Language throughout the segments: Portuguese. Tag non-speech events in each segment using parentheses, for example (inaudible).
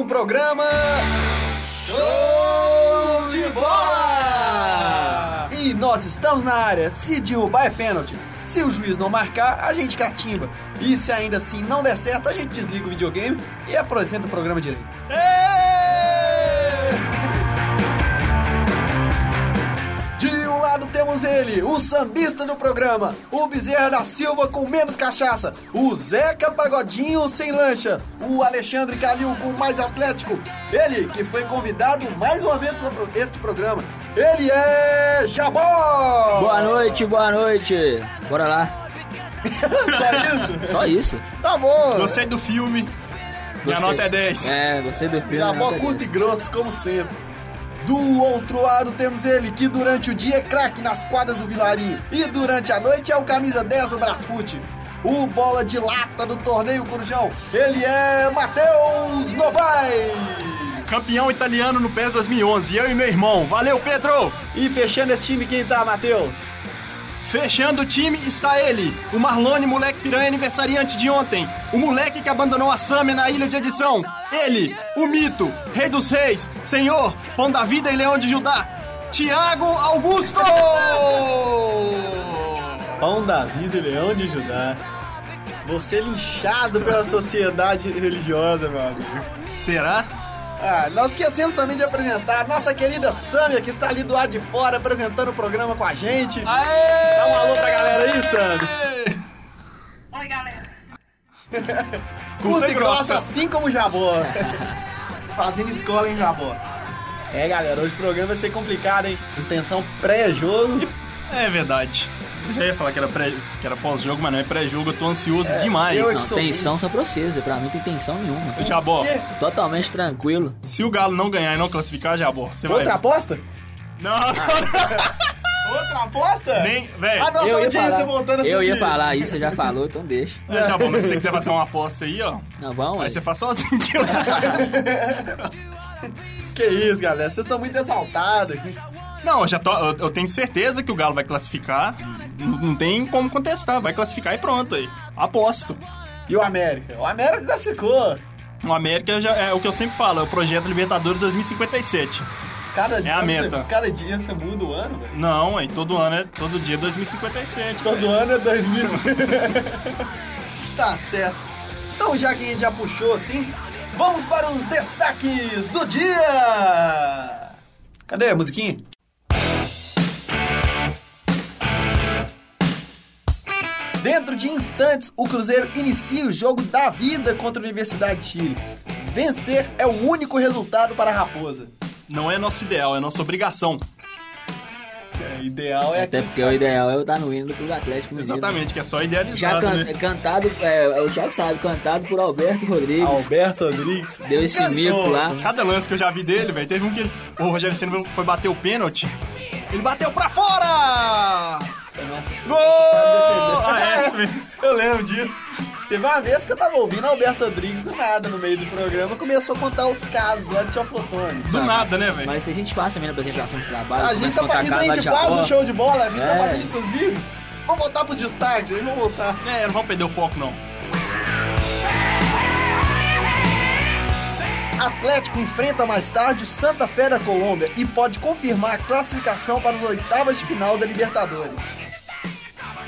um programa Show de Bola! E nós estamos na área. Se derrubar é pênalti. Se o juiz não marcar, a gente catimba. E se ainda assim não der certo, a gente desliga o videogame e apresenta o programa direito. De lado temos ele, o sambista do programa, o Bezerra da Silva com menos cachaça, o Zeca Pagodinho sem lancha, o Alexandre Calil com mais atlético, ele que foi convidado mais uma vez para este programa, ele é Jabó! Boa noite, boa noite. Bora lá. (laughs) Só isso? (laughs) Só isso. Tá bom. Gostei do filme. Minha Gostei. nota é 10. É, gostei do filme. Jabó nota curto e 10. grosso, como sempre. Do outro lado temos ele, que durante o dia é craque nas quadras do Vilarinho. E durante a noite é o camisa 10 do Brasfute. O bola de lata do torneio Corujão. Ele é Matheus Novai. Campeão italiano no PES 2011. Eu e meu irmão. Valeu, Pedro! E fechando esse time, quem tá, Matheus? Fechando o time está ele, o Marlone, moleque piranha aniversariante de ontem. O moleque que abandonou a Sâmia na ilha de edição. Ele, o mito, rei dos reis, senhor, pão da vida e leão de Judá. Tiago Augusto! Pão da vida e leão de Judá. Você linchado pela sociedade religiosa, meu amigo. Será? Ah, nós esquecemos também de apresentar a nossa querida Sâmia, que está ali do lado de fora apresentando o programa com a gente. Aê! Dá um alô pra galera aí, Sâmia. (laughs) Oi, galera. (laughs) Curta e grossa, assim como o Jabó. (laughs) Fazendo escola em Jabó. É, galera, hoje o programa vai ser complicado, hein? Intenção pré-jogo. É verdade. Eu já ia falar que era, pré, que era pós-jogo, mas não é pré-jogo. Eu tô ansioso demais. eu- Não, tensão só pra vocês. Pra mim não tem tensão nenhuma. Jabó, Quê? Totalmente tranquilo. se o Galo não ganhar e não classificar, Jabó, você vai... Outra aposta? Não, não, (laughs) Outra aposta? nem... Véi, A nossa Eu ia audiência falar, voltando a eu ia falar isso, você já falou, então deixa. É, Jabó, mas se você quiser fazer uma aposta aí, ó, Não, vamos aí aí. você faz sozinho. que eu- (laughs) Que isso, galera. Vocês estão muito exaltados aqui. Não, eu já tô, eu, eu tenho certeza que o Galo vai classificar. Não, tem como contestar, vai classificar e pronto aí. Aposto. E o América? O América classificou. O América já é o que eu sempre falo, é o projeto Libertadores 2057. Cada É a meta. Você, cada dia você muda o ano, velho. Não, aí todo ano é todo dia 2057. Todo velho. ano é 2000. (laughs) tá certo. Então, já que a gente já puxou assim, vamos para os destaques do dia! Cadê a musiquinha? Dentro de instantes, o Cruzeiro inicia o jogo da vida contra a Universidade de Chile. Vencer é o único resultado para a Raposa. Não é nosso ideal, é nossa obrigação. É, ideal é Até porque o ideal é eu estar no hino do Clube Atlético Mineiro. Exatamente, que é só Já idealizado, can- né? cantado, é, o Thiago sabe, cantado por Alberto Rodrigues. Alberto Rodrigues. Deu esse Cantou. mico lá. Cada lance que eu já vi dele, velho, teve um que ele, o Rogério Senna foi bater o pênalti. Ele bateu pra fora! Gol! Ah, é, isso mesmo. Eu lembro disso. Teve uma vez que eu tava ouvindo Alberto Rodrigues do nada no meio do programa começou a contar os casos lá de Teoflotone. Do nada, né, velho? Mas se a gente faz também na apresentação de trabalho, A gente, começa a tá, a gente de faz no show de bola, a gente tá É. fazendo inclusive. Vamos voltar pros destaques, aí vamos voltar. É, não vamos perder o foco, não. Atlético enfrenta mais tarde o Santa Fé da Colômbia e pode confirmar a classificação para as oitavas de final da Libertadores.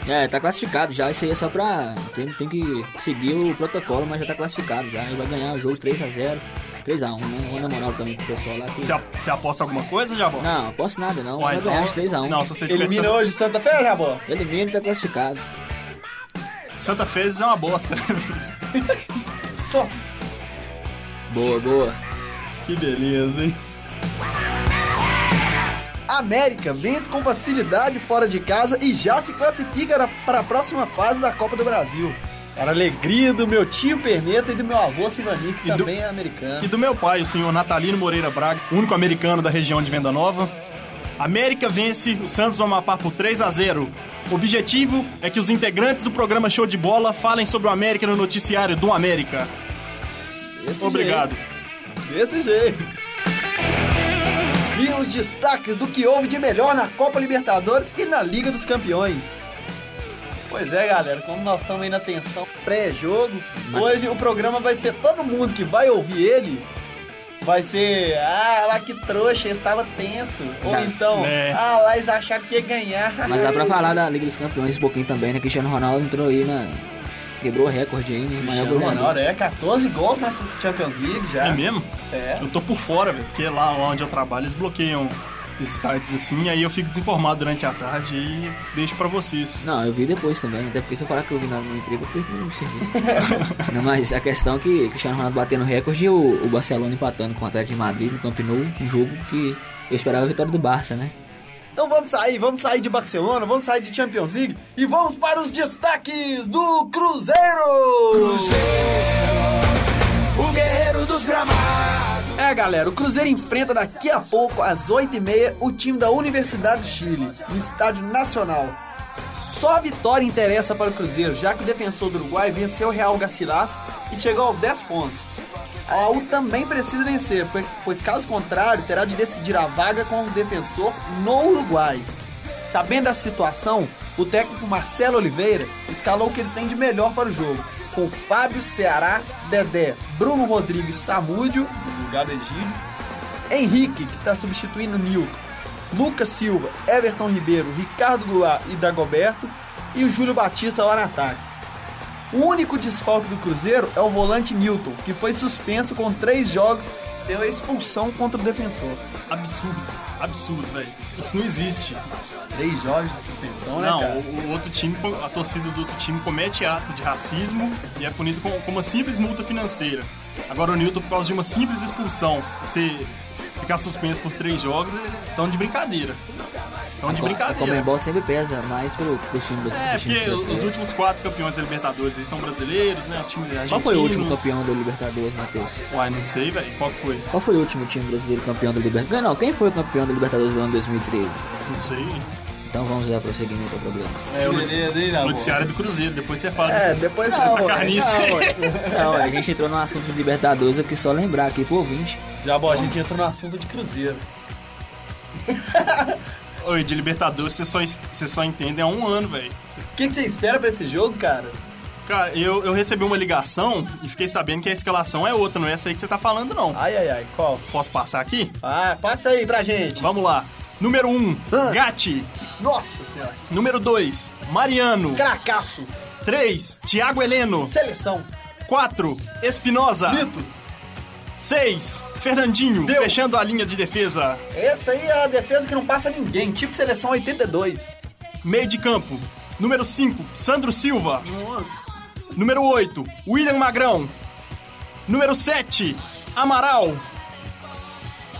É, tá classificado já. Isso aí é só pra. Tem, tem que seguir o protocolo, mas já tá classificado já. E vai ganhar o jogo 3x0. 3x1, né? Vou na moral também pro pessoal lá. Que... Você, você aposta alguma coisa, Jabó? Não, aposto nada não. Vai ganhar de 3x1. Não, se você Elimina Santa, hoje Santa Fé, Jabó? Elimina e tá classificado. Santa Fé é uma bosta. Boa, boa. Que beleza, hein? América vence com facilidade fora de casa e já se classifica para a próxima fase da Copa do Brasil. Era alegria do meu tio Perneta e do meu avô Silvani, que E do- também é americano. E do meu pai, o senhor Natalino Moreira Braga, único americano da região de Venda Nova. América vence o Santos do Amapá por 3 a 0 O objetivo é que os integrantes do programa Show de Bola falem sobre o América no noticiário do América. Desse Obrigado. jeito. Desse jeito. E os destaques do que houve de melhor na Copa Libertadores e na Liga dos Campeões. Pois é, galera, como nós estamos aí na tensão pré-jogo, hoje o programa vai ser todo mundo que vai ouvir ele vai ser, ah, lá que trouxa, estava tenso. Ou Tá. então, É. ah, lá eles acharam que ia ganhar. Mas dá pra (laughs) falar da Liga dos Campeões um pouquinho também, né? Cristiano Ronaldo entrou aí na. Quebrou o recorde aí, né? Maior Cristiano goleador. Ronaldo, é 14 gols nessa Champions League já. É mesmo? É. Eu tô por fora, velho, porque lá onde eu trabalho eles bloqueiam esses sites assim, aí eu fico desinformado durante a tarde e deixo pra vocês. Não, eu vi depois também, até porque se eu falar que eu vi na- no emprego, eu perco o serviço. (laughs) Não, mas a questão é que Cristiano Ronaldo batendo recorde e o, o Barcelona empatando com o Atlético de Madrid no Camp Nou, um jogo que eu esperava a vitória do Barça, né? Então vamos sair, vamos sair de Barcelona, vamos sair de Champions League e vamos para os destaques do Cruzeiro! O guerreiro dos gramados. É, galera, o Cruzeiro enfrenta daqui a pouco, às 8h30, o time da Universidade do Chile, no Estádio Nacional. Só a vitória interessa para o Cruzeiro, já que o defensor do Uruguai venceu o Real Garcilaso e chegou aos 10 pontos. A AU também precisa vencer, pois- caso contrário, terá de decidir a vaga com o defensor no Uruguai. Sabendo da situação, o técnico Marcelo Oliveira escalou o que ele tem de melhor para o jogo, com Fábio Ceará, Dedé, Bruno Rodrigues Samúdio, no lugar do Egídio, Henrique, que está substituindo o Nilton, Lucas Silva, Everton Ribeiro, Ricardo Goulart e Dagoberto, e o Júlio Batista lá no ataque. O único desfalque do Cruzeiro é o volante Newton, que foi suspenso com três jogos pela expulsão contra o defensor. Absurdo, absurdo, velho. Isso, não existe. Três jogos de suspensão, né, Não, cara? o, o outro time, a torcida do outro time comete ato de racismo e é punido com, com uma simples multa financeira. Agora o Newton, por causa de uma simples expulsão, você ficar suspenso por três jogos, eles estão de brincadeira. Estão de A brincadeira. Comembol sempre pesa mais pro, pro time É, pro time porque os, brasileiro. os últimos quatro campeões da Libertadores eles são brasileiros, né? Os times argentinos. Qual foi o último campeão da Libertadores, Matheus? Uai, não sei, velho. Qual que foi? Qual foi o último time brasileiro campeão da Libertadores? Não, quem foi o campeão da Libertadores do ano 2013? Não sei. Então vamos dar prosseguimento ao programa. É o noticiário do Cruzeiro. Depois você fala É, desse- depois dessa não, carnice. (laughs) não, ué. Não, a gente entrou no assunto de Libertadores, eu quis só lembrar aqui pro ouvinte. Já, bom, a gente entra no assunto de Cruzeiro. (laughs) Oi, de Libertadores você só, você só entende há um ano, velho. O que, que você espera pra esse jogo, cara? Cara, eu, eu recebi uma ligação e fiquei sabendo que a escalação é outra, não é essa aí que você tá falando, não. Ai, ai, ai, qual? Posso passar aqui? Ah, passa aí pra gente. Vamos lá. Número 1, um, Ah. Gatti. Nossa senhora. Número 2, Mariano. Cracaço. 3, Thiago Heleno. Seleção. 4, Espinosa. Mito. 6, Fernandinho, Deus. fechando a linha de defesa. Essa aí é a defesa que não passa ninguém. Tipo seleção 82. Meio de campo. Número 5, Sandro Silva. Número 8, William Magrão. Número 7, Amaral.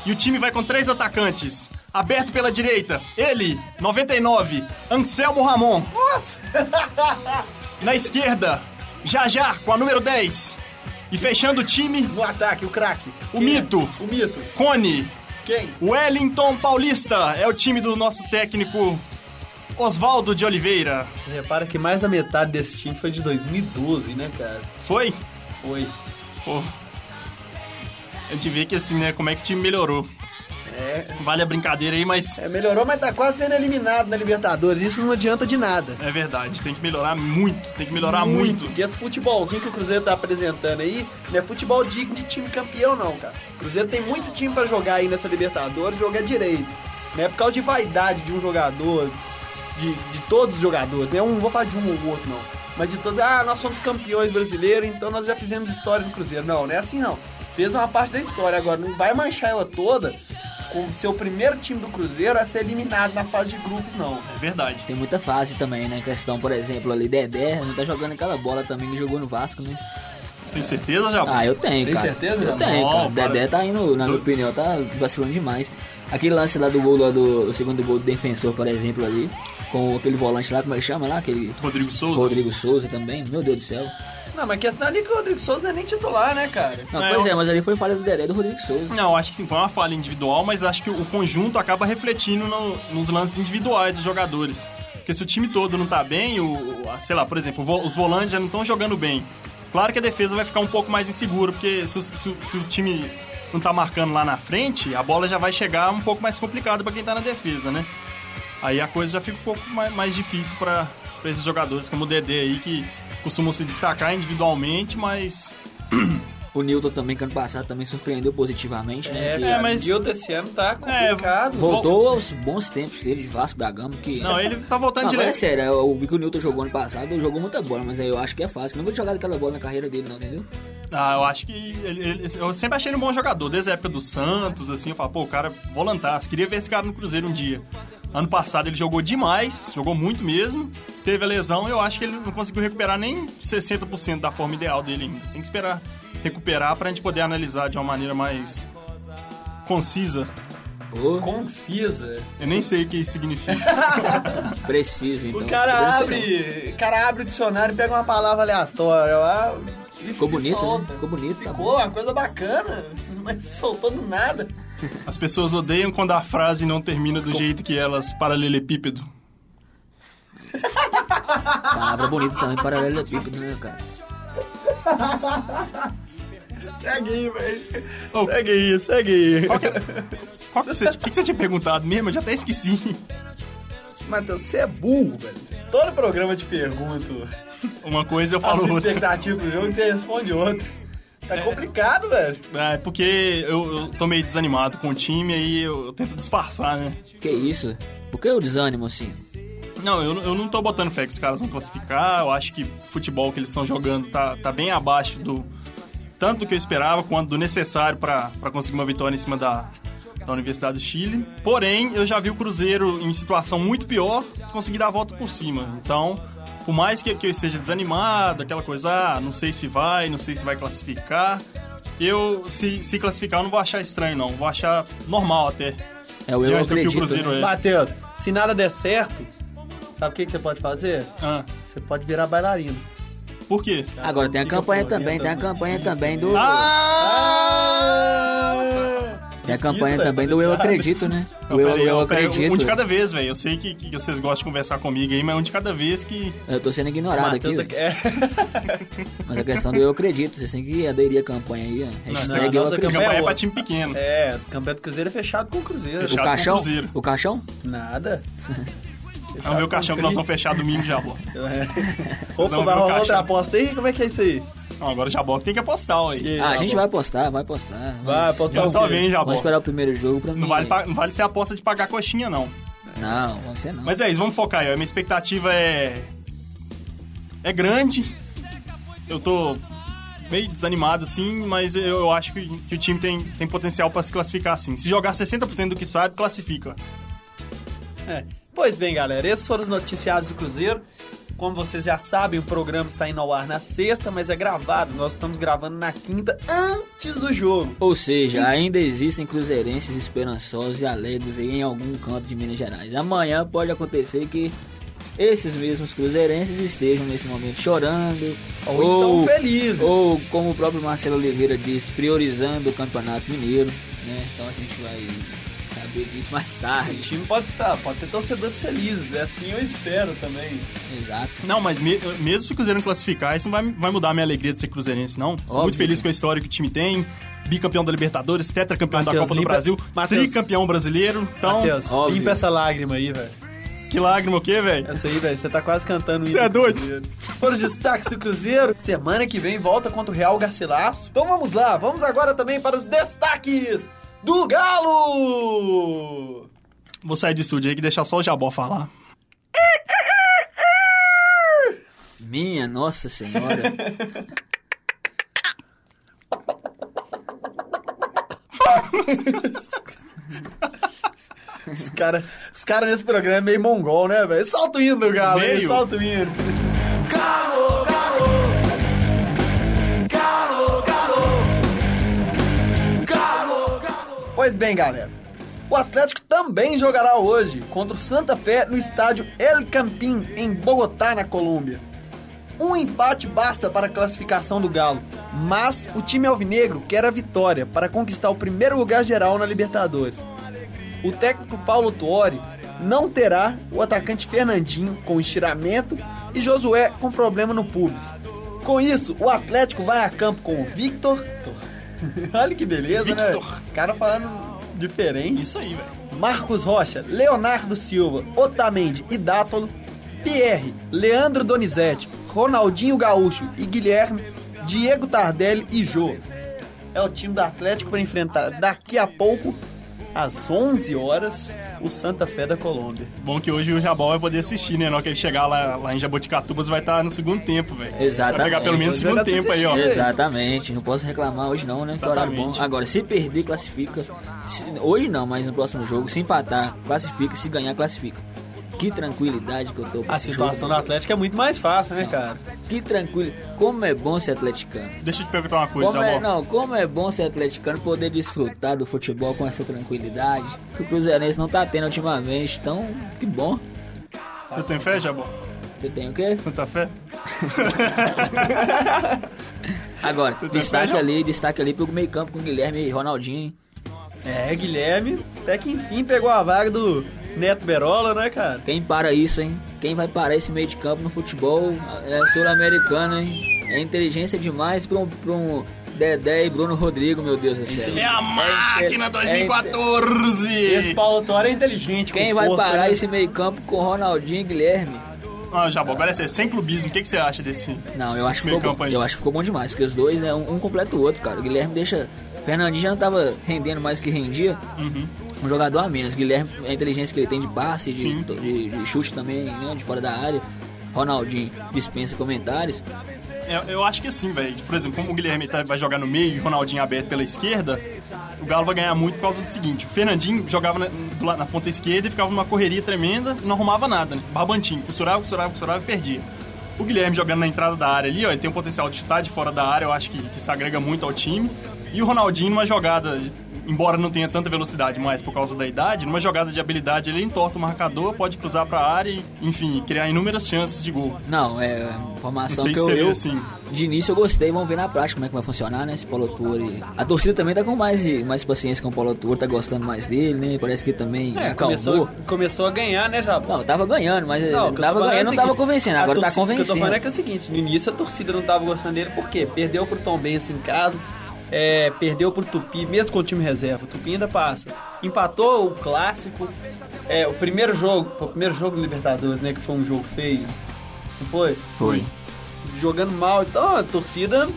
E o time vai com três atacantes. Aberto pela direita, ele, 99, Anselmo Ramon. Nossa. (laughs) Na esquerda, Jajá com a número 10. E fechando o time, No ataque, o craque. O Quem é? mito. O mito. Cone. Quem? Wellington Paulista é o time do nosso técnico Oswaldo de Oliveira. Você repara que mais da metade desse time foi de 2012, né, cara? Foi? Foi. Pô. A gente vê que assim, né, como é que o time melhorou. É, Vale a brincadeira aí, mas é, melhorou, mas tá quase sendo eliminado na Libertadores. Isso não adianta de nada. é verdade, tem que melhorar muito, tem que melhorar muito. Porque esse futebolzinho que o Cruzeiro tá apresentando aí não é futebol digno de time campeão, não, cara. O Cruzeiro tem muito time pra jogar aí nessa Libertadores, jogar direito. Não é por causa de vaidade de um jogador, de, de todos os jogadores. Não é um, não vou falar de um ou outro, não. Mas de todos, ah, nós somos campeões brasileiros, então nós já fizemos história no Cruzeiro. Não, não é assim, não. Fez uma parte da história, agora não vai manchar ela toda com o seu primeiro time do Cruzeiro a ser eliminado na fase de grupos, não. É verdade. Tem muita fase também, né? Em questão, por exemplo, ali, Dedé, não tá jogando aquela bola também que jogou no Vasco, né? Tem certeza, já? Ah, eu tenho, Tem cara. certeza, Eu tenho, cara. Não, para. Dedé tá indo, na minha Do- opinião, tá vacilando demais. Aquele lance lá do gol lá do, do segundo gol do defensor, por exemplo, ali, com aquele volante lá, como é que chama lá? Aquele Rodrigo Souza. Rodrigo Souza também, meu Deus do céu. Não, mas questão ali que o Rodrigo Souza não é nem titular, né, cara? Não, É, pois eu- é, mas ali foi falha do Dedé e do Rodrigo Souza. Não, acho que sim, foi uma falha individual, mas acho que o conjunto acaba refletindo no- nos lances individuais dos jogadores. Porque se o time todo não tá bem, o, sei lá, por exemplo, os volantes já não estão jogando bem. Claro que a defesa vai ficar um pouco mais insegura, porque se, o- se se o time não tá marcando lá na frente, a bola já vai chegar um pouco mais complicada para quem tá na defesa, né? Aí a coisa já fica um pouco mais, mais difícil para esses jogadores, como o Dedé aí, que costumam se destacar individualmente, mas O Newton também, que ano passado também surpreendeu positivamente, né? É, que é, mas- o Nilton esse ano tá complicado. Voltou aos bons tempos dele de Vasco da Gama, que... Não, ele tá voltando Não, agora é direto. sério, eu vi que o Newton jogou ano passado, jogou muita bola, mas aí eu acho que é fácil. Não vou jogar aquela bola na carreira dele, não, entendeu? Ah, eu acho que ele, ele- eu sempre achei ele um bom jogador, desde a época do Santos, assim, eu falo, pô, o cara volantasse, queria ver esse cara no Cruzeiro um dia. Ano passado ele jogou demais, jogou muito mesmo, teve a lesão, eu acho que ele não conseguiu recuperar nem 60% da forma ideal dele ainda. Tem que esperar recuperar pra gente poder analisar de uma maneira mais concisa. Concisa. Eu nem sei o que isso significa. (laughs) precisa, então. O cara abre, o cara abre o dicionário e pega uma palavra aleatória. Ficou bonito, solta. né? Ficou bonito, tá Ficou bom. uma coisa bacana, (laughs) mas soltou do nada. As pessoas odeiam quando a frase não termina do jeito que elas, paralelepípedo. Palavra bonita também, paralelepípedo, né, cara? Segue aí, velho. Ô. Segue aí, segue aí. Qual que, é- qual que você, (laughs) o que que você tinha perguntado mesmo? Eu já até esqueci. Matheus, você é burro, velho. Todo programa te pergunto Uma coisa eu falo sua outra. expectativa pro jogo e você responde outra. Tá complicado, velho. É, porque eu, eu tô meio desanimado com o time, aí eu, eu tento disfarçar, né? Que isso? Por que o desânimo, assim? Não, eu, eu não tô botando fé que os caras vão classificar. Eu acho que o futebol que eles estão jogando tá, tá bem abaixo do tanto do que eu esperava quanto do necessário pra pra conseguir uma vitória em cima da, da Universidade do Chile. Porém, eu já vi o Cruzeiro em situação muito pior conseguir dar a volta por cima. Então, por mais que, que eu esteja desanimado, aquela coisa, ah, não sei se vai, não sei se vai classificar. Eu, se, se classificar, eu não vou achar estranho, não. Vou achar normal até. É o eu Diante do que o acredito. Cruzeiro né? é. Matheus, se nada der certo, sabe o que, que você pode fazer? Ah, Você pode virar bailarino. por quê? Agora tem a campanha também, tem a campanha também do. Ah! Tem a campanha velho, também do Eu. Acredito, né? (laughs) Não, Eu, peraí, eu peraí, Acredito. Um de cada vez, velho. Eu sei que, que vocês gostam de conversar comigo aí, mas um de cada vez que. Eu tô sendo ignorado aqui. Matheus, é, (laughs) Mas a questão do Eu Acredito, vocês têm que aderir à campanha aí, ó. Hashtag não, Eu nossa campanha campanha é é pra time pequeno. é, o campeonato do Cruzeiro é fechado com o Cruzeiro. O Fechado o caixão? Cruzeiro. O caixão? Nada. É o meu caixão que nós vamos fechar domingo já, bom. É. Opa, vai o rolar outra aposta aí? Como é que é isso aí? Não, agora já que tem que apostar, Ah, a gente vai postar, vai postar. Vai apostar o só vem já, Vamos esperar o primeiro jogo pra mim. Não vale, pa- não vale ser aposta de pagar coxinha, não. Não, você não. Mas é isso, vamos focar aí. ó. A minha expectativa é. É grande. Eu tô meio desanimado, assim, mas eu, eu acho que, que o time tem, tem potencial pra se classificar, assim. Se jogar 60% do que sabe, classifica. É. Pois bem, galera, esses foram os noticiários do Cruzeiro. Como vocês já sabem, o programa está indo ao ar na sexta, mas é gravado. Nós estamos gravando na quinta, antes do jogo. Ou seja, ainda existem cruzeirenses esperançosos e alegres em algum canto de Minas Gerais. Amanhã pode acontecer que esses mesmos cruzeirenses estejam nesse momento chorando Ou, então felizes. ou como o próprio Marcelo Oliveira disse, priorizando o Campeonato Mineiro, né? Então a gente vai saber disso mais O tarde. time pode estar, pode ter torcedores felizes. É assim eu espero também. Exato. Não, mas me- mesmo se o Cruzeiro não classificar, isso não vai, vai mudar a minha alegria de ser cruzeirense, não. Sou Óbvio. muito feliz com a história que o time tem. Bicampeão da Libertadores, tetracampeão da Matheus, Copa do Brasil, Matheus. tricampeão brasileiro. Então, Matheus, óbvio. limpa essa lágrima aí, velho. que lágrima o quê, velho? Essa aí, velho, você tá quase cantando Cê hino é do doido? Foram os destaques do Cruzeiro. Semana que vem volta contra o Real Garcilaso. Então vamos lá, vamos agora também para os destaques do Galo! Vou sair do estúdio aí que deixar só o Jabó falar. Minha Nossa Senhora. Os caras os cara nesse programa é meio mongol, né, velho? Solta o hino do Galo, solta o hino. Galo. Pois bem, galera. O Atlético também jogará hoje contra o Santa Fé no estádio El Campín, em Bogotá, na Colômbia. Um empate basta para a classificação do Galo, mas o time alvinegro quer a vitória para conquistar o primeiro lugar geral na Libertadores. O técnico Paulo Tuori não terá o atacante Fernandinho com estiramento e Josué com problema no pubis. Com isso, o Atlético vai a campo com o Victor. (laughs) Olha que beleza, né? Victor. O cara falando diferente. Isso aí, velho. Marcos Rocha, Leonardo Silva, Otamendi e Dátolo, Pierre, Leandro Donizete, Ronaldinho Gaúcho e Guilherme, Diego Tardelli e Jô. é o time do Atlético para enfrentar daqui a pouco, às 11 horas, o Santa Fé da Colômbia. Bom que hoje o Jabal vai poder assistir, né? Na hora que ele chegar lá, lá em Jaboticatubas vai estar no segundo tempo, velho. Exatamente. Vai pegar pelo menos o segundo tempo aí, ó. Exatamente, não posso reclamar hoje não, né? Que horário bom. Agora, se perder, classifica. Se- hoje não, mas no próximo jogo, se empatar, classifica. Se ganhar, classifica. Que tranquilidade que eu tô com A esse situação do jogo. Atlético é muito mais fácil, né, cara? Que tranquilo. Como é bom ser atleticano. Deixa eu te perguntar uma coisa, Como é, não, como é bom ser atleticano poder desfrutar do futebol com essa tranquilidade que o Cruzeirense não tá tendo ultimamente. Então, que bom. Você tem fé, Jabal? (laughs) Você tem o quê? Santa Fé? Agora, destaque fé, ali, destaque ali pro meio campo com Guilherme e Ronaldinho, hein? É, Guilherme, até que enfim pegou a vaga do Neto Berola, né, cara? Quem para isso, hein? Quem vai parar esse meio de campo no futebol é sul-americano, hein? É inteligência demais pra um, pra um Dedé e Bruno Rodrigo, meu Deus do céu. É a máquina É inte- 2014! Esse Paulo Torre é inteligente. Quem com vai força, parar né? esse meio campo com Ronaldinho e Guilherme? Ah, Jabal, agora é sem clubismo, o que, que você acha desse Não, eu acho que meio ficou campo bom. aí? Eu acho que ficou bom demais, porque os dois é um, um completa o outro, cara. O Guilherme deixa. Fernandinho já não tava rendendo mais que rendia. Uhum. Um jogador a menos. Guilherme, a inteligência que ele tem de passe, de, de, de chute também, né? De fora da área. Ronaldinho dispensa comentários. Eu, eu acho que assim, velho. Por exemplo, como o Guilherme tá- vai jogar no meio e o Ronaldinho aberto pela esquerda, o Galo vai ganhar muito por causa do seguinte: o Fernandinho jogava na, na ponta esquerda e ficava numa correria tremenda e não arrumava nada, né? Barbantinho, costurava, costurava, costurava e perdia. O Guilherme jogando na entrada da área ali, ó, ele tem o potencial de chutar de fora da área, eu acho que, que isso agrega muito ao time. E o Ronaldinho, numa jogada, embora não tenha tanta velocidade mais por causa da idade, numa jogada de habilidade ele entorta o marcador, pode cruzar pra área e, enfim, criar inúmeras chances de gol. Não, é Não informação sei que se eu, seria eu assim. de início eu gostei, vamos ver na prática como é que vai funcionar, né? Esse Paulo Torre. A torcida também tá com mais, mais paciência com o Paulo Torre, tá gostando mais dele, né? Parece que também É, acalmou. começou, começou a ganhar, né, Jabal? Não, tava ganhando, mas Não, não, tô tava é ganhando, o não tava convencendo, a agora tá torcida- O que eu tô falando é convencendo. que é o seguinte, no início a torcida não tava gostando dele, por quê? Perdeu pro Tom Benz em casa, é, perdeu pro Tupi, mesmo com o time reserva, o Tupi ainda passa. Empatou o clássico, é, o primeiro jogo, foi o primeiro jogo do Libertadores, né, que foi um jogo feio, não foi? Foi. Jogando mal, então a torcida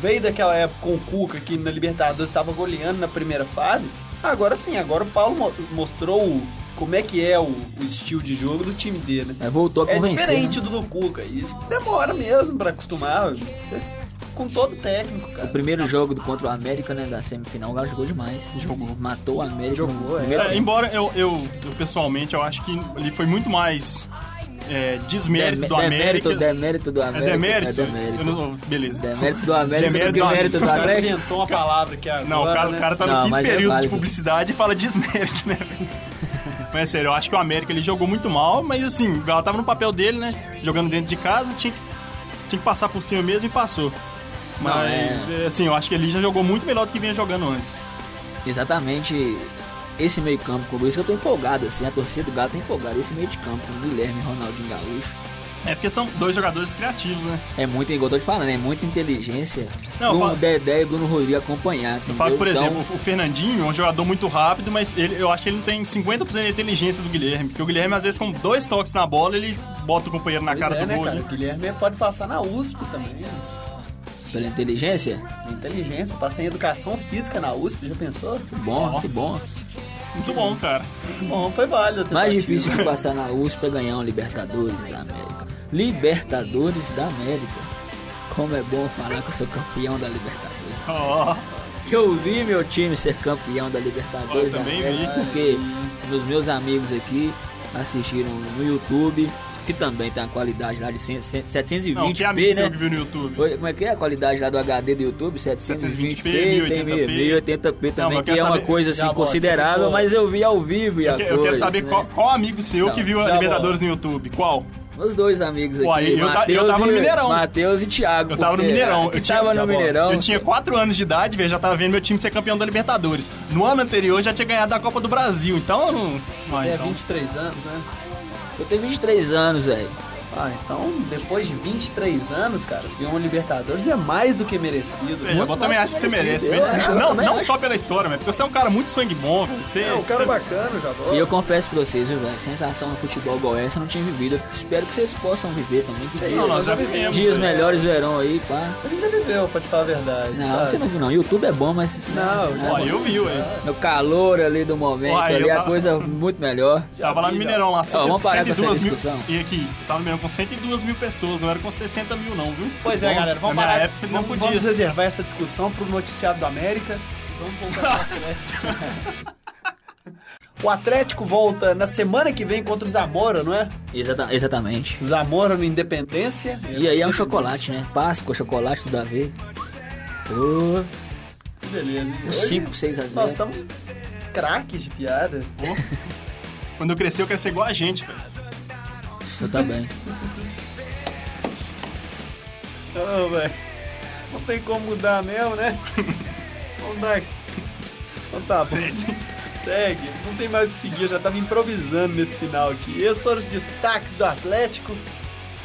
veio daquela época com o Cuca, que na Libertadores tava goleando na primeira fase, agora sim, agora o Paulo mo- mostrou como é que é o, o estilo de jogo do time dele? É, voltou a É diferente né? do do Cuca. Isso demora mesmo pra acostumar. Você- Com todo técnico, cara. O primeiro jogo do contra o América, né, da semifinal, o Galo jogou demais. Jogou. Matou o América. Jogou, no é. É, embora eu, eu, eu, pessoalmente, eu acho que ele foi muito mais é, desmérito Deme- do América. Demérito, demérito do É América. demérito? É demérito. Não- beleza. Demérito do América Demérito do que do América. Inventou uma palavra que agora, Não, o cara, né? o cara tá no Não, quinto mas é período de publicidade e fala desmérito, né? (laughs) mas é sério, eu acho que o América ele jogou muito mal, mas assim, o Galo tava no papel dele, né? Jogando dentro de casa, tinha, que- tinha que passar por cima mesmo e passou. Não, Mas, é, assim, eu acho que ele já jogou muito melhor do que vinha jogando antes. Exatamente esse meio campo, por isso que eu tô empolgado, assim, a torcida do Galo tá empolgada. Esse meio de campo, com Guilherme e Ronaldinho Gaúcho. É porque são dois jogadores criativos, né? É muito, igual eu tô te falando, é muita inteligência Não, pro fala- Dedé e Bruno Rodrigo acompanhar. Eu falo, por entendeu? exemplo, Então, o Fernandinho é um jogador muito rápido, mas ele, eu acho que ele não tem 50% da inteligência do Guilherme. Porque o Guilherme, às vezes, com dois toques na bola, ele bota o companheiro na Pois cara é, do né, gol. cara? né? O Guilherme pode passar na USP também. né? Pela inteligência, Inteligência, passa em educação física na USP, já pensou? que bom, que bom. Muito bom, cara. Bom, foi válido. Mais difícil que passar na USP é ganhar um Libertadores da América. Libertadores da América. Como é bom falar que eu sou campeão da Libertadores. Ó, Que eu vi meu time ser campeão da Libertadores Eu da também América, vi. porque os meus amigos aqui assistiram no YouTube, que também tem a qualidade lá de 100, 720p, não, que amigo seu né? que viu no YouTube? Como é que é a qualidade lá do HD do YouTube? 720p, 720p, tem 1080p. 1080p também, Não, que é uma coisa assim Já, considerável, mas eu vi ao vivo e a Eu, que- eu quero saber né? qual, qual amigo seu Não, que viu a já Libertadores no YouTube. Qual? Os dois amigos aqui, eu ta- eu Mateus tava no e- Mineirão. Matheus e Thiago. Eu tava no Mineirão. Eu tinha, tava no Mineirão. Eu tinha 4 anos de idade, velho, já tava vendo meu time ser campeão da Libertadores. No ano anterior já tinha ganhado a Copa do Brasil, então eu não. Ah, É, então. 23 anos, né? Eu tenho 23 anos, velho. Ah, então depois de 23 anos, cara, vir uma Libertadores é mais do que merecido. É, eu também acho que você merece, eu acho, eu Não, não acho. só pela história, mas porque você é um cara muito sangue bom, velho. Você, É um cara você- bacana, já E eu confesso pra vocês, viu, velho, sensação no futebol igual essa eu não tinha vivido. Espero que vocês possam viver também. Que Ei, Não, nós já vivemos. dias velho. melhores verão aí, pá. A gente já viveu, pra te falar a verdade. Não, sabe? você não viu não. YouTube é bom, mas Não, Ó, eu vi, ué. no calor ali do momento, Uai, ali a tava- coisa muito melhor. Tava lá no Mineirão, lá, vamos parar com essa 102 mil. discussão. E aqui, eu tava no Mineirão com 102 mil pessoas, não era com 60 mil, não, viu? Pois é, Bom, galera, vamos parar. época não vamos, podia. vamos reservar essa discussão pro noticiário do América. Vamos voltar pro Atlético. (laughs) o Atlético volta na semana que vem contra o Zamora, não é? Exata- exatamente. Zamora no Independência. E aí é um chocolate, né? Páscoa, chocolate, tudo a ver. Ô, Beleza. uns Hoje 5, 6 a 0. Nós estamos craques de piada. Pô. Quando eu crescer, eu quero ser igual a gente, velho. Eu também. Ô, velho. Não tem como mudar mesmo, né? Vamos dar aqui. Então tá bom. Segue. Segue. Não tem mais o que seguir, eu já tava improvisando nesse final aqui. Esses foram os destaques do Atlético.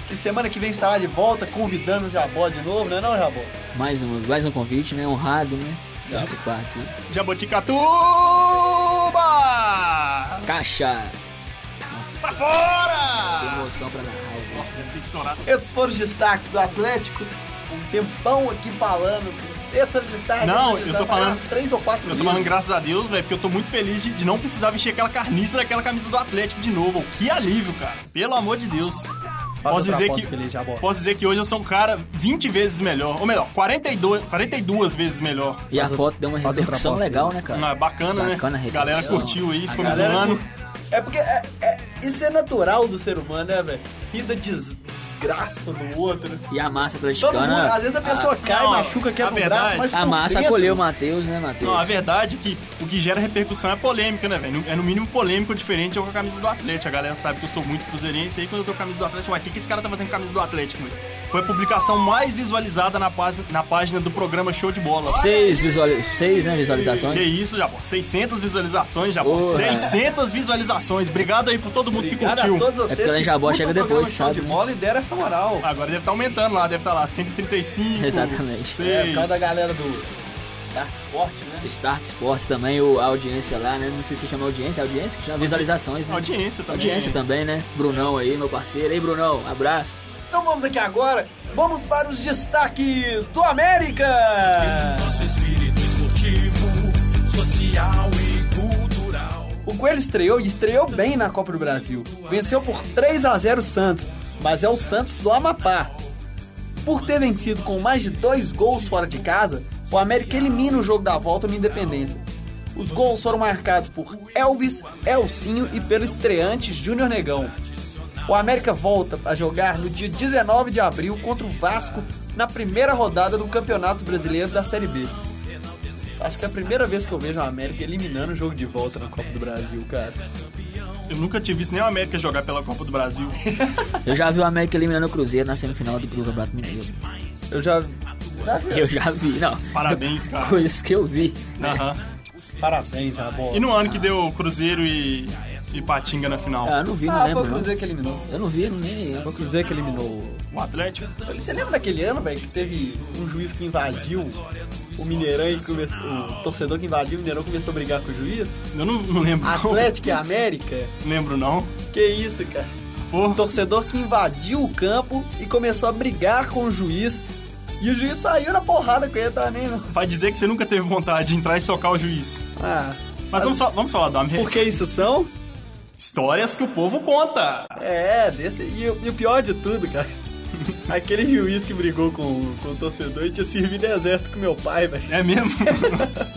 Que semana que vem estará de volta, convidando o Jabó de novo, né não, Jabó? Mais um, mais um convite, né? Honrado, né? Participar aqui. Jaboticatuba! Caixa! Pra fora! Emoção pra que estourar. Esses foram os destaques do Atlético. Um tempão aqui falando. Esses foram os destaques. Não, esses eu tô destaques, falando- umas três ou quatro Eu tô falando graças a Deus, velho, porque eu tô muito feliz de, de não precisar vestir aquela carniça daquela camisa do Atlético de novo. Que alívio, cara. Pelo amor de Deus. Posso dizer, que, posso dizer que hoje eu sou um cara 20 vezes melhor. Ou melhor, 42, 42 vezes melhor. E a Faz o- foto deu uma repercussão legal, né, cara? Não, é bacana, Bacana a né? Galera repercussão. curtiu aí, A ficou me galera zoando. É porque é, é- isso é natural do ser humano, né, velho? Rir da des- desgraça do outro. E a massa atleticana. mundo, às vezes a pessoa cai, não, machuca, a quebra o verdade- braço, mas A massa dentro- acolheu o Matheus, né, Matheus? Não, a verdade é que o que gera repercussão é a polêmica, né, velho? É no mínimo polêmico diferente eu com a camisa do Atlético. A galera sabe que eu sou muito cruzeirense, e aí quando eu tô com a camisa do Atlético, ué, o que, que esse cara tá fazendo com a camisa do Atlético, velho? Foi a publicação mais visualizada na, página- na página do programa Show de Bola. Seis, visuali... Seis né, Que visualizações. isso, Japão? 600 visualizações, Japão. Porra. 600 visualizações. Obrigado aí por todo mundo Obrigado que a curtiu. todos vocês É porque o que Jabó chega depois, Show sabe? de bola e deram essa moral. Agora deve estar aumentando lá, deve estar lá 135. Exatamente. 6. É, por causa da galera do Dark Sport, né? Start Sports também, o, a audiência lá, né? Não sei se chama audiência, audiência que chama visualizações, né? Audiência também. Audiência também, né? Brunão aí, meu parceiro. Aí, Brunão, abraço. Então vamos aqui agora, vamos para os destaques do América! Nosso espírito esportivo, social e. O Coelho estreou e estreou bem na Copa do Brasil. Venceu por 3 a 0 o Santos, mas é o Santos do Amapá. Por ter vencido com mais de dois gols fora de casa, o América elimina o jogo da volta no Independência. Os gols foram marcados por Elvis, Elcinho e pelo estreante Júnior Negão. O América volta a jogar no dia 19 de abril contra o Vasco na primeira rodada do Campeonato Brasileiro da Série B. Acho que é a primeira vez que eu vejo o América eliminando o jogo de volta na Copa do Brasil, cara. Eu nunca tinha visto nem o América jogar pela Copa do Brasil. Eu já vi o América eliminando o Cruzeiro na semifinal do Campeonato Mineiro. Eu já. já vi. Eu já vi, não. Parabéns, cara. Coisas que eu vi. Aham. Parabéns, Jabó. E no ano que deu Cruzeiro e, e Patinga na final? Ah, eu não vi, não Ah, foi lembro. o não. Cruzeiro que eliminou. Eu não vi, não nem. Foi o Cruzeiro que eliminou. O Atlético? Você lembra daquele ano, velho, que teve um juiz que invadiu o Mineirão e come... o torcedor que invadiu o Mineirão começou a brigar com o juiz? Eu não, não lembro. Atlético e América? Lembro, não. Que isso, cara? Pô, Um torcedor que invadiu o campo e começou a brigar com o juiz. E o juiz saiu na porrada com ele, tá nem. não. vai dizer que você nunca teve vontade de entrar e socar o juiz. Ah. Mas vamos, vamos falar do América. Por que isso são? Histórias que o povo conta. É, desse. E, e o pior de tudo, cara. Aquele juiz que brigou com, com o torcedor e tinha servido exército com meu pai, velho. É mesmo?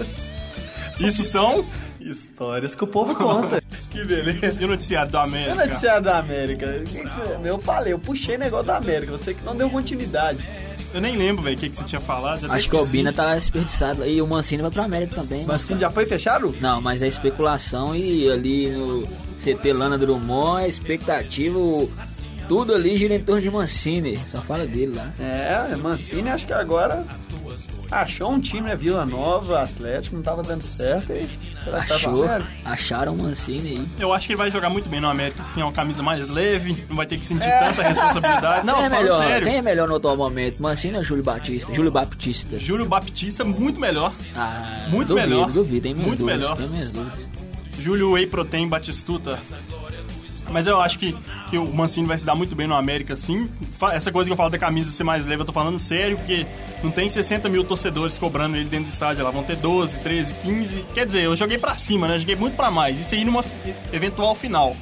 (laughs) Isso são Histórias que o povo conta. (laughs) que beleza. e o noticiário do E o América. noticiário da América? Eu falei, eu puxei negócio da América, você que não deu continuidade. Eu nem lembro, velho, o que, que você tinha falado. Acho que o. Albina tá desperdiçado. E o Mancini vai pro América também. Mas assim, já foi fechado? Não, mas é especulação e ali no CT Lana Drummond, a expectativa, o- tudo ali gira em torno de Mancini. Só fala dele lá. É, Mancini acho que agora achou um time, né? Vila Nova, Atlético, não tava dando certo e Achou, acharam o Mancini aí. Eu acho que ele vai jogar muito bem no América, assim, é uma camisa mais leve, não vai ter que sentir É. tanta responsabilidade. Não, quem, é melhor, sério. quem é melhor no atual momento? Mancini ou Júlio Batista? Júlio Baptista. Júlio Baptista, muito melhor. Ah, Muito duvido, melhor. Duvido, minhas Muito dúvidas, melhor. Tem minhas dúvidas. Júlio Whey Protein Batistuta. Mas eu acho que, que o Mancini vai se dar muito bem no América, sim. Essa coisa que eu falo da camisa ser mais leve, eu tô falando sério, porque não tem 60 mil torcedores cobrando ele dentro do estádio lá. Vão ter 12, 13, 15. Quer dizer, eu joguei pra cima, né? Joguei muito pra mais. Isso aí numa eventual final.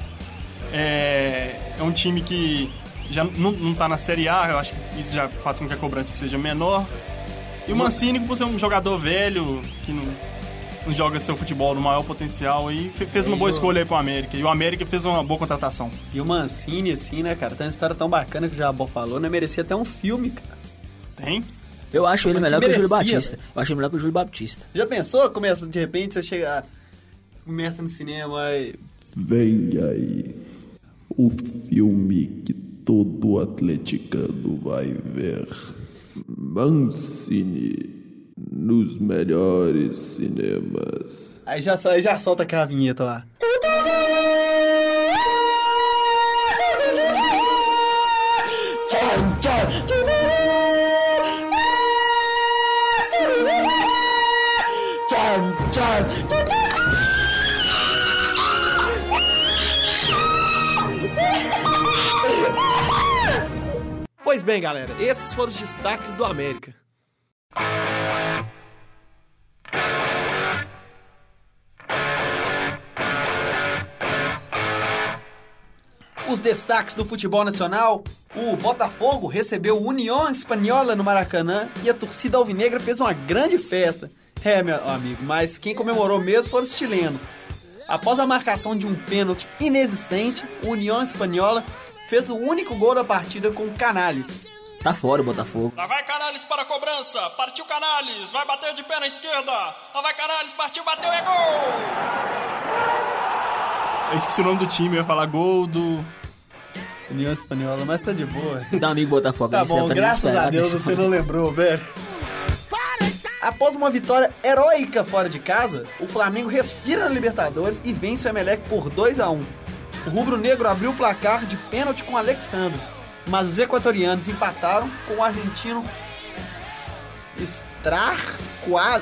É, é um time que já não, não tá na Série A, eu acho que isso já faz com que a cobrança seja menor. E o Mancini, por ser um jogador velho, que não joga seu futebol no maior potencial, e fe- fez uma boa escolha aí pro América. E o América fez uma boa contratação. E o Mancini, assim, né, cara? Tem uma história tão bacana que o Jabó falou, né? Merecia até um filme, cara. Tem? Eu acho ele melhor que que o Júlio Batista. Eu acho ele melhor que o Júlio Baptista. Já pensou? Começa, de repente, você chega... Começa no cinema e... Vem aí o filme que todo atleticano vai ver. Mancini nos melhores cinemas. Aí já, aí já solta aquela vinheta lá. Pois bem, galera, esses foram os destaques do América. Os destaques do futebol nacional: o Botafogo recebeu União Espanhola no Maracanã e a torcida alvinegra fez uma grande festa. É, meu amigo, mas quem comemorou mesmo foram os chilenos. Após a marcação de um pênalti inexistente, o União Espanhola fez o único gol da partida com o Canales. Tá fora o Botafogo. Lá vai Canales para a cobrança. Partiu Canales. Vai bater de pé na esquerda. Lá vai Canales. Partiu, bateu, é gol! Eu esqueci o nome do time, eu ia falar gol do. União Espanhola, mas tá de boa. Dá um amigo Botafogo. Tá você bom, tá graças a Deus né? você não lembrou, velho. Após uma vitória heróica fora de casa, o Flamengo respira na Libertadores e vence o Emelec por 2 a 1 O rubro-negro abriu o placar de pênalti com o Alexandre, mas os equatorianos empataram com o argentino Strasqual...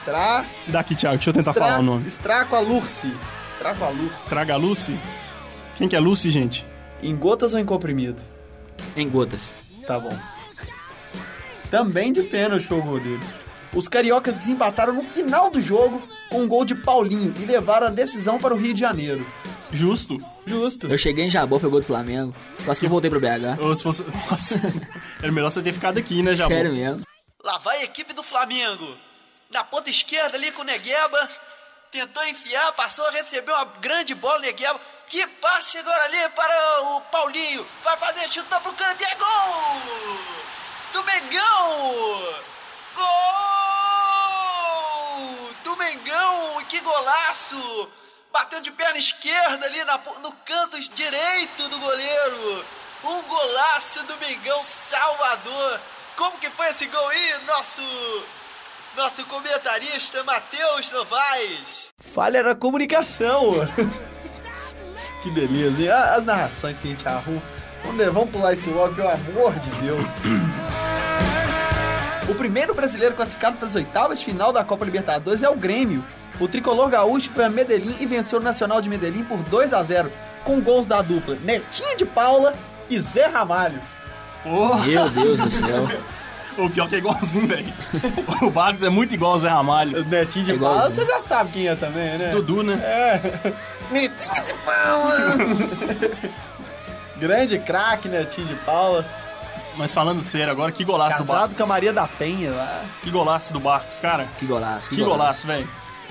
Stra... Daqui, Thiago, deixa eu tentar Stra... falar o nome. Stracoalursi. A Lucy? Quem que é Lucy, gente? Em gotas ou em comprimido? Em gotas. Tá bom. Também de pênalti o gol dele. Os cariocas desempataram no final do jogo com um gol de Paulinho e levaram a decisão para o Rio de Janeiro. Justo. Justo. Eu cheguei em Jabó, foi gol do Flamengo. Quase que eu voltei pro BH. Ou se fosse. (laughs) Nossa, era melhor você ter ficado aqui, né, Jabu? Sério mesmo. Lá vai a equipe do Flamengo. Na ponta esquerda ali com o Negueba. Tentou enfiar, passou a receber uma grande bola, Negueba. Que passe agora ali para o Paulinho. Vai fazer, chutou pro canto e é gol! Do Mengão! Gol! Do Mengão! Que golaço! Bateu de perna esquerda ali na, no canto direito do goleiro. Um golaço do Mengão Salvador. Como que foi esse gol aí, nosso nosso comentarista Matheus Novaes? Falha na comunicação. (laughs) que beleza, hein? As narrações que a gente arruma. Vamos, vamos pular esse logo, pelo amor de Deus. O primeiro brasileiro classificado para as oitavas final da Copa Libertadores é o Grêmio. O tricolor gaúcho foi a Medellín e venceu o Nacional de Medellín por 2 a 0 com gols da dupla Netinho de Paula e Zé Ramalho. Porra, Meu Deus do céu. (laughs) o pior que é igualzinho, velho. O Barcos é muito igual ao Zé Ramalho. O Netinho de É Paula, igualzinho. você já sabe quem é também, né? Dudu, né? É. Netinho de Paula! (laughs) Grande craque, Netinho de Paula. Mas falando sério agora, que golaço do Casado Barcos. com a Maria da Penha lá. Que golaço do Barcos, cara. Que golaço. Que golaço, velho.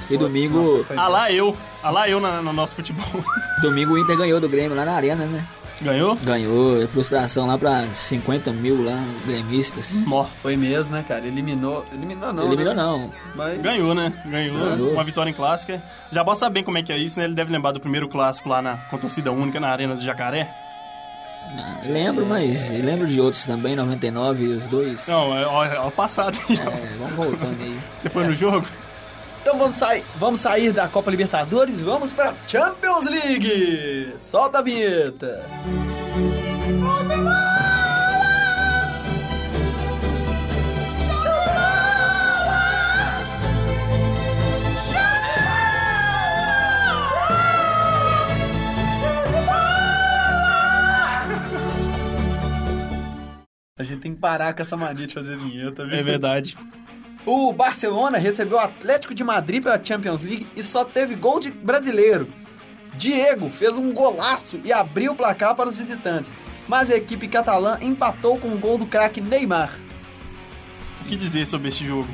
E domingo, Ah lá eu. Ah lá eu na- no nosso futebol. domingo o Inter ganhou do Grêmio lá na arena, né? Ganhou? Ganhou, frustração lá pra 50 mil lá, gremistas. Nó. Foi mesmo, né, cara? Eliminou. Eliminou não. Eliminou né? não. Mas... Ganhou, né? Ganhou. Ganhou. Uma vitória em clássica. Já saber bem como é que é isso, né? Ele deve lembrar do primeiro clássico lá na, com torcida única na Arena do Jacaré. Ah, Lembro, mas lembro de outros também, 99, os dois. Não, é, ó, é o passado. já. (laughs) É, vamos voltando aí. Você foi no jogo? Então vamos sair, vamos sair da Copa Libertadores e vamos pra Champions League. Solta a vinheta. A gente tem que parar com essa mania de fazer vinheta, viu? É verdade. O Barcelona recebeu o Atlético de Madrid pela Champions League e só teve gol de brasileiro. Diego fez um golaço e abriu o placar para os visitantes, mas a equipe catalã empatou com o gol do craque Neymar. O que dizer sobre este jogo?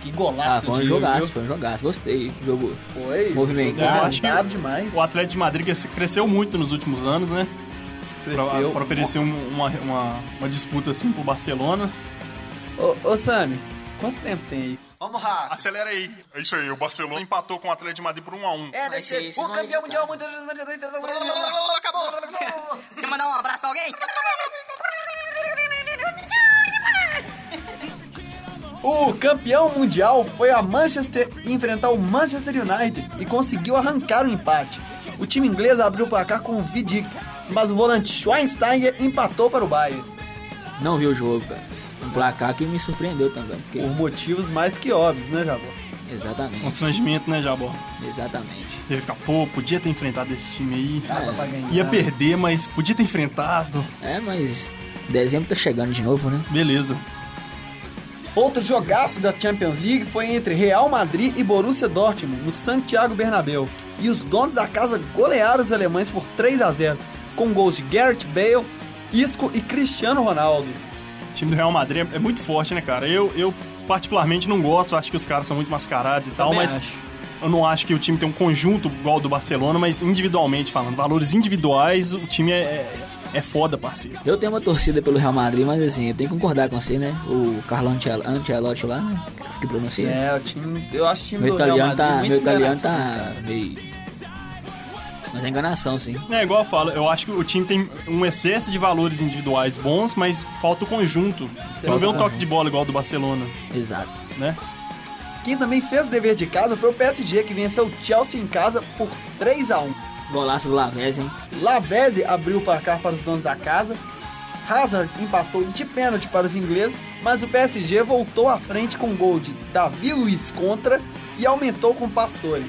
Que golaço Ah, foi um Diego, jogaço, viu? foi um jogaço. Gostei. Jogo Foi. movimentado. Acho que demais. O Atlético de Madrid cres- cresceu muito nos últimos anos, né? Pra oferecer um- uma, uma, uma disputa assim pro Barcelona. Ô, ô Sami, quanto tempo tem aí? Vamos lá. Acelera aí. É isso aí, o Barcelona empatou com o Atlético de Madrid por 1 a 1 É, desse esses o campeão mundial vezes. Acabou. Quer mandar um abraço pra alguém? O campeão mundial foi a Manchester enfrentar o Manchester United e conseguiu arrancar o empate. O time inglês abriu o placar com o Vidic, mas o volante Schweinsteiger empatou para o Bayern. Não vi o jogo, cara. Um placar que me surpreendeu também. Porque... Por motivos mais que óbvios, né, Jabó? Exatamente, Constrangimento, né, Jabó? exatamente. Você vai ficar, pô, podia ter enfrentado esse time aí. Ganhar. Ia perder, mas podia ter enfrentado. É, mas dezembro tá chegando de novo, né? Beleza. Outro jogaço da Champions League foi entre Real Madrid e Borussia Dortmund, no Santiago Bernabéu. E os donos da casa golearam os alemães por 3 a 0 com gols de Gareth Bale, Isco e Cristiano Ronaldo. O time do Real Madrid é muito forte, né, cara? Eu, eu particularmente não gosto, acho que os caras são muito mascarados e tal, Também mas acho. eu não acho que o time tem um conjunto igual ao do Barcelona, mas individualmente falando, valores individuais, o time é, é, é foda, parceiro. Eu tenho uma torcida pelo Real Madrid, mas assim, eu tenho que concordar com você, né? O Carlo Ancel- Ancelotti lá, né? Que pronuncia. É, o time. Eu acho o time Meu do Real italiano Madrid tá, muito meu italiano tá cara. meio... Mas é enganação, sim. É igual eu falo, eu acho que o time tem um excesso de valores individuais bons, mas falta o conjunto. Você não vê um toque de bola igual ao do Barcelona, Exato. né? Quem também fez o dever de casa foi o PSG, que venceu o Chelsea em casa por 3 a 1 Golaço do Lavezzi, hein? Lavezzi abriu o placar para os donos da casa. Hazard empatou de pênalti para os ingleses, mas o PSG voltou à frente com gol de Davi Luiz contra e aumentou com Pastore.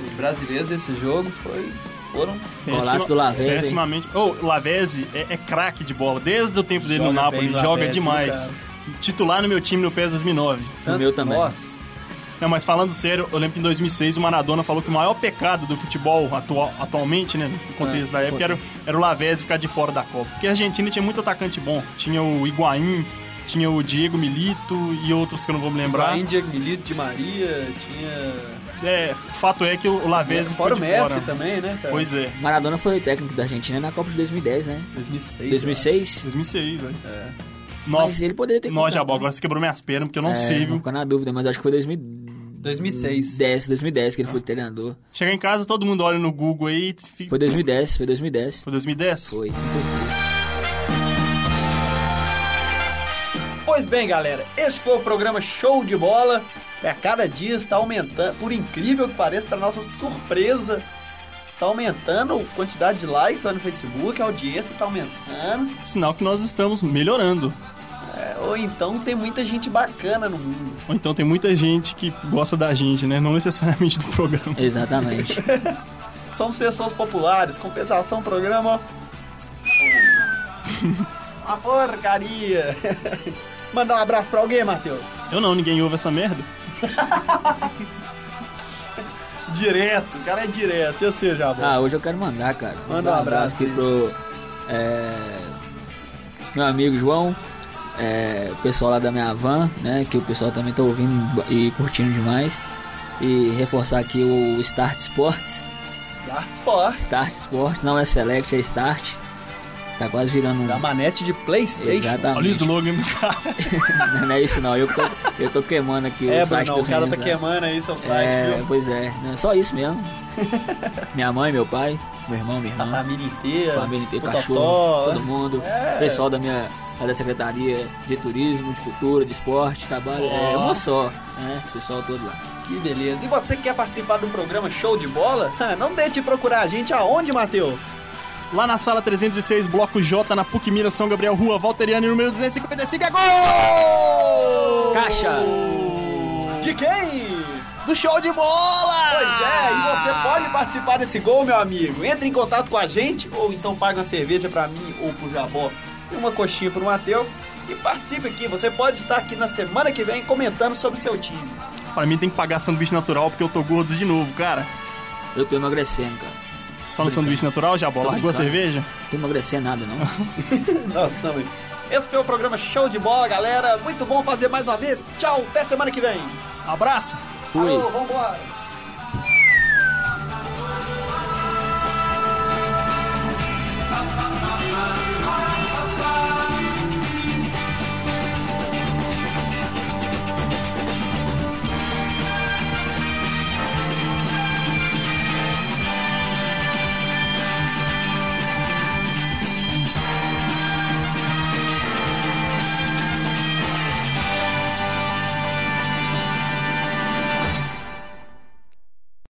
Os brasileiros desse jogo foi, foram Golaço do Lavezzi? Pessimamente. Oh, o Lavezzi é, é craque de bola. Desde o tempo dele no Joga Napoli, bem joga Lavezzi, demais. Titular no meu time no PES 2009. No meu também. Nossa, Não, mas falando sério, eu lembro que em 2006 o Maradona falou que o maior pecado do futebol atual, atualmente, né, no contexto É, da época, era, era o Lavezzi ficar de fora da Copa. Porque a Argentina tinha muito atacante bom. Tinha o Higuaín, tinha o Diego Milito e outros que eu não vou me lembrar. Ibrahim Diego Milito, de Maria, tinha... É, fato é que o Lavezzi Fora ficou o de Messi fora. também, né, cara? Pois é, Maradona foi técnico da Argentina na Copa de 2010, né? 2006. 2006. 2006, velho. É. Mas ele poderia ter Nós, contratado. Jabó, agora você quebrou minhas pernas, porque eu não É, sei, viu? ficar na dúvida, mas acho que foi 2010, 2006. 2010 que ele foi treinador. Chegar em casa, todo mundo olha no Google aí. e Fica... Foi 2010, foi 2010. Foi 2010? Foi. Pois bem, galera, esse foi o programa Show de Bola, a cada dia está aumentando, por incrível que pareça, para nossa surpresa, está aumentando a quantidade de likes lá no Facebook, a audiência está aumentando, Sinal que nós estamos melhorando. é, ou então tem muita gente bacana no mundo. Ou então tem muita gente que gosta da gente, né? Não necessariamente do programa. Exatamente. (laughs) Somos pessoas populares, compensação, programa... (laughs) Uma porcaria. (laughs) Mandar um abraço pra alguém, Matheus. Eu não, ninguém ouve essa merda. (laughs) Direto, o cara é direto. Eu sei, já, Ah, hoje eu quero mandar, cara. Manda um abraço aqui pro é, meu amigo João, é, o pessoal lá da minha van, né? Que o pessoal também tá ouvindo e curtindo demais. E reforçar aqui o Start Sports. Start Sports. Start Sports, não é Select, é Start. Tá quase virando um. Da manete de Playstation. Exatamente. Olha o slogan do cara. (laughs) Não, não é isso não, eu tô, eu tô queimando aqui É, o site Bruno, o dos cara tá meninos, né? queimando aí seu site, É, viu? pois é, né? só isso mesmo. (laughs) minha mãe, meu pai, meu irmão, minha A irmã, família inteira. família inteira, o cachorro, Totó. todo mundo, É. pessoal da minha, é da Secretaria de Turismo, de Cultura, de Esporte, trabalho, é Ó. uma só, né? O pessoal todo lá. Que beleza. E você que quer participar do programa Show de Bola? (laughs) Não deixe de procurar a gente aonde, Matheus? Lá na sala 306, bloco J, na PUC Minas, São Gabriel, Rua Valteriane, número 255, é gol! Caixa! De quem? Do show de bola! Pois é, e você pode participar desse gol, meu amigo. Entre em contato com a gente, ou então paga uma cerveja pra mim ou pro Jabó e uma coxinha pro Matheus. E participe aqui, você pode estar aqui na semana que vem comentando sobre o seu time. Pra mim tem que pagar sanduíche natural porque eu tô gordo de novo, cara. Eu tô emagrecendo, cara só no sanduíche natural, já bola largou a cerveja? Não emagrecer nada, não. (laughs) Nossa, tá também. Esse foi o programa Show de Bola, galera. Muito bom fazer mais uma vez. Tchau, até semana que vem. Abraço. Fui. Alô, vambora.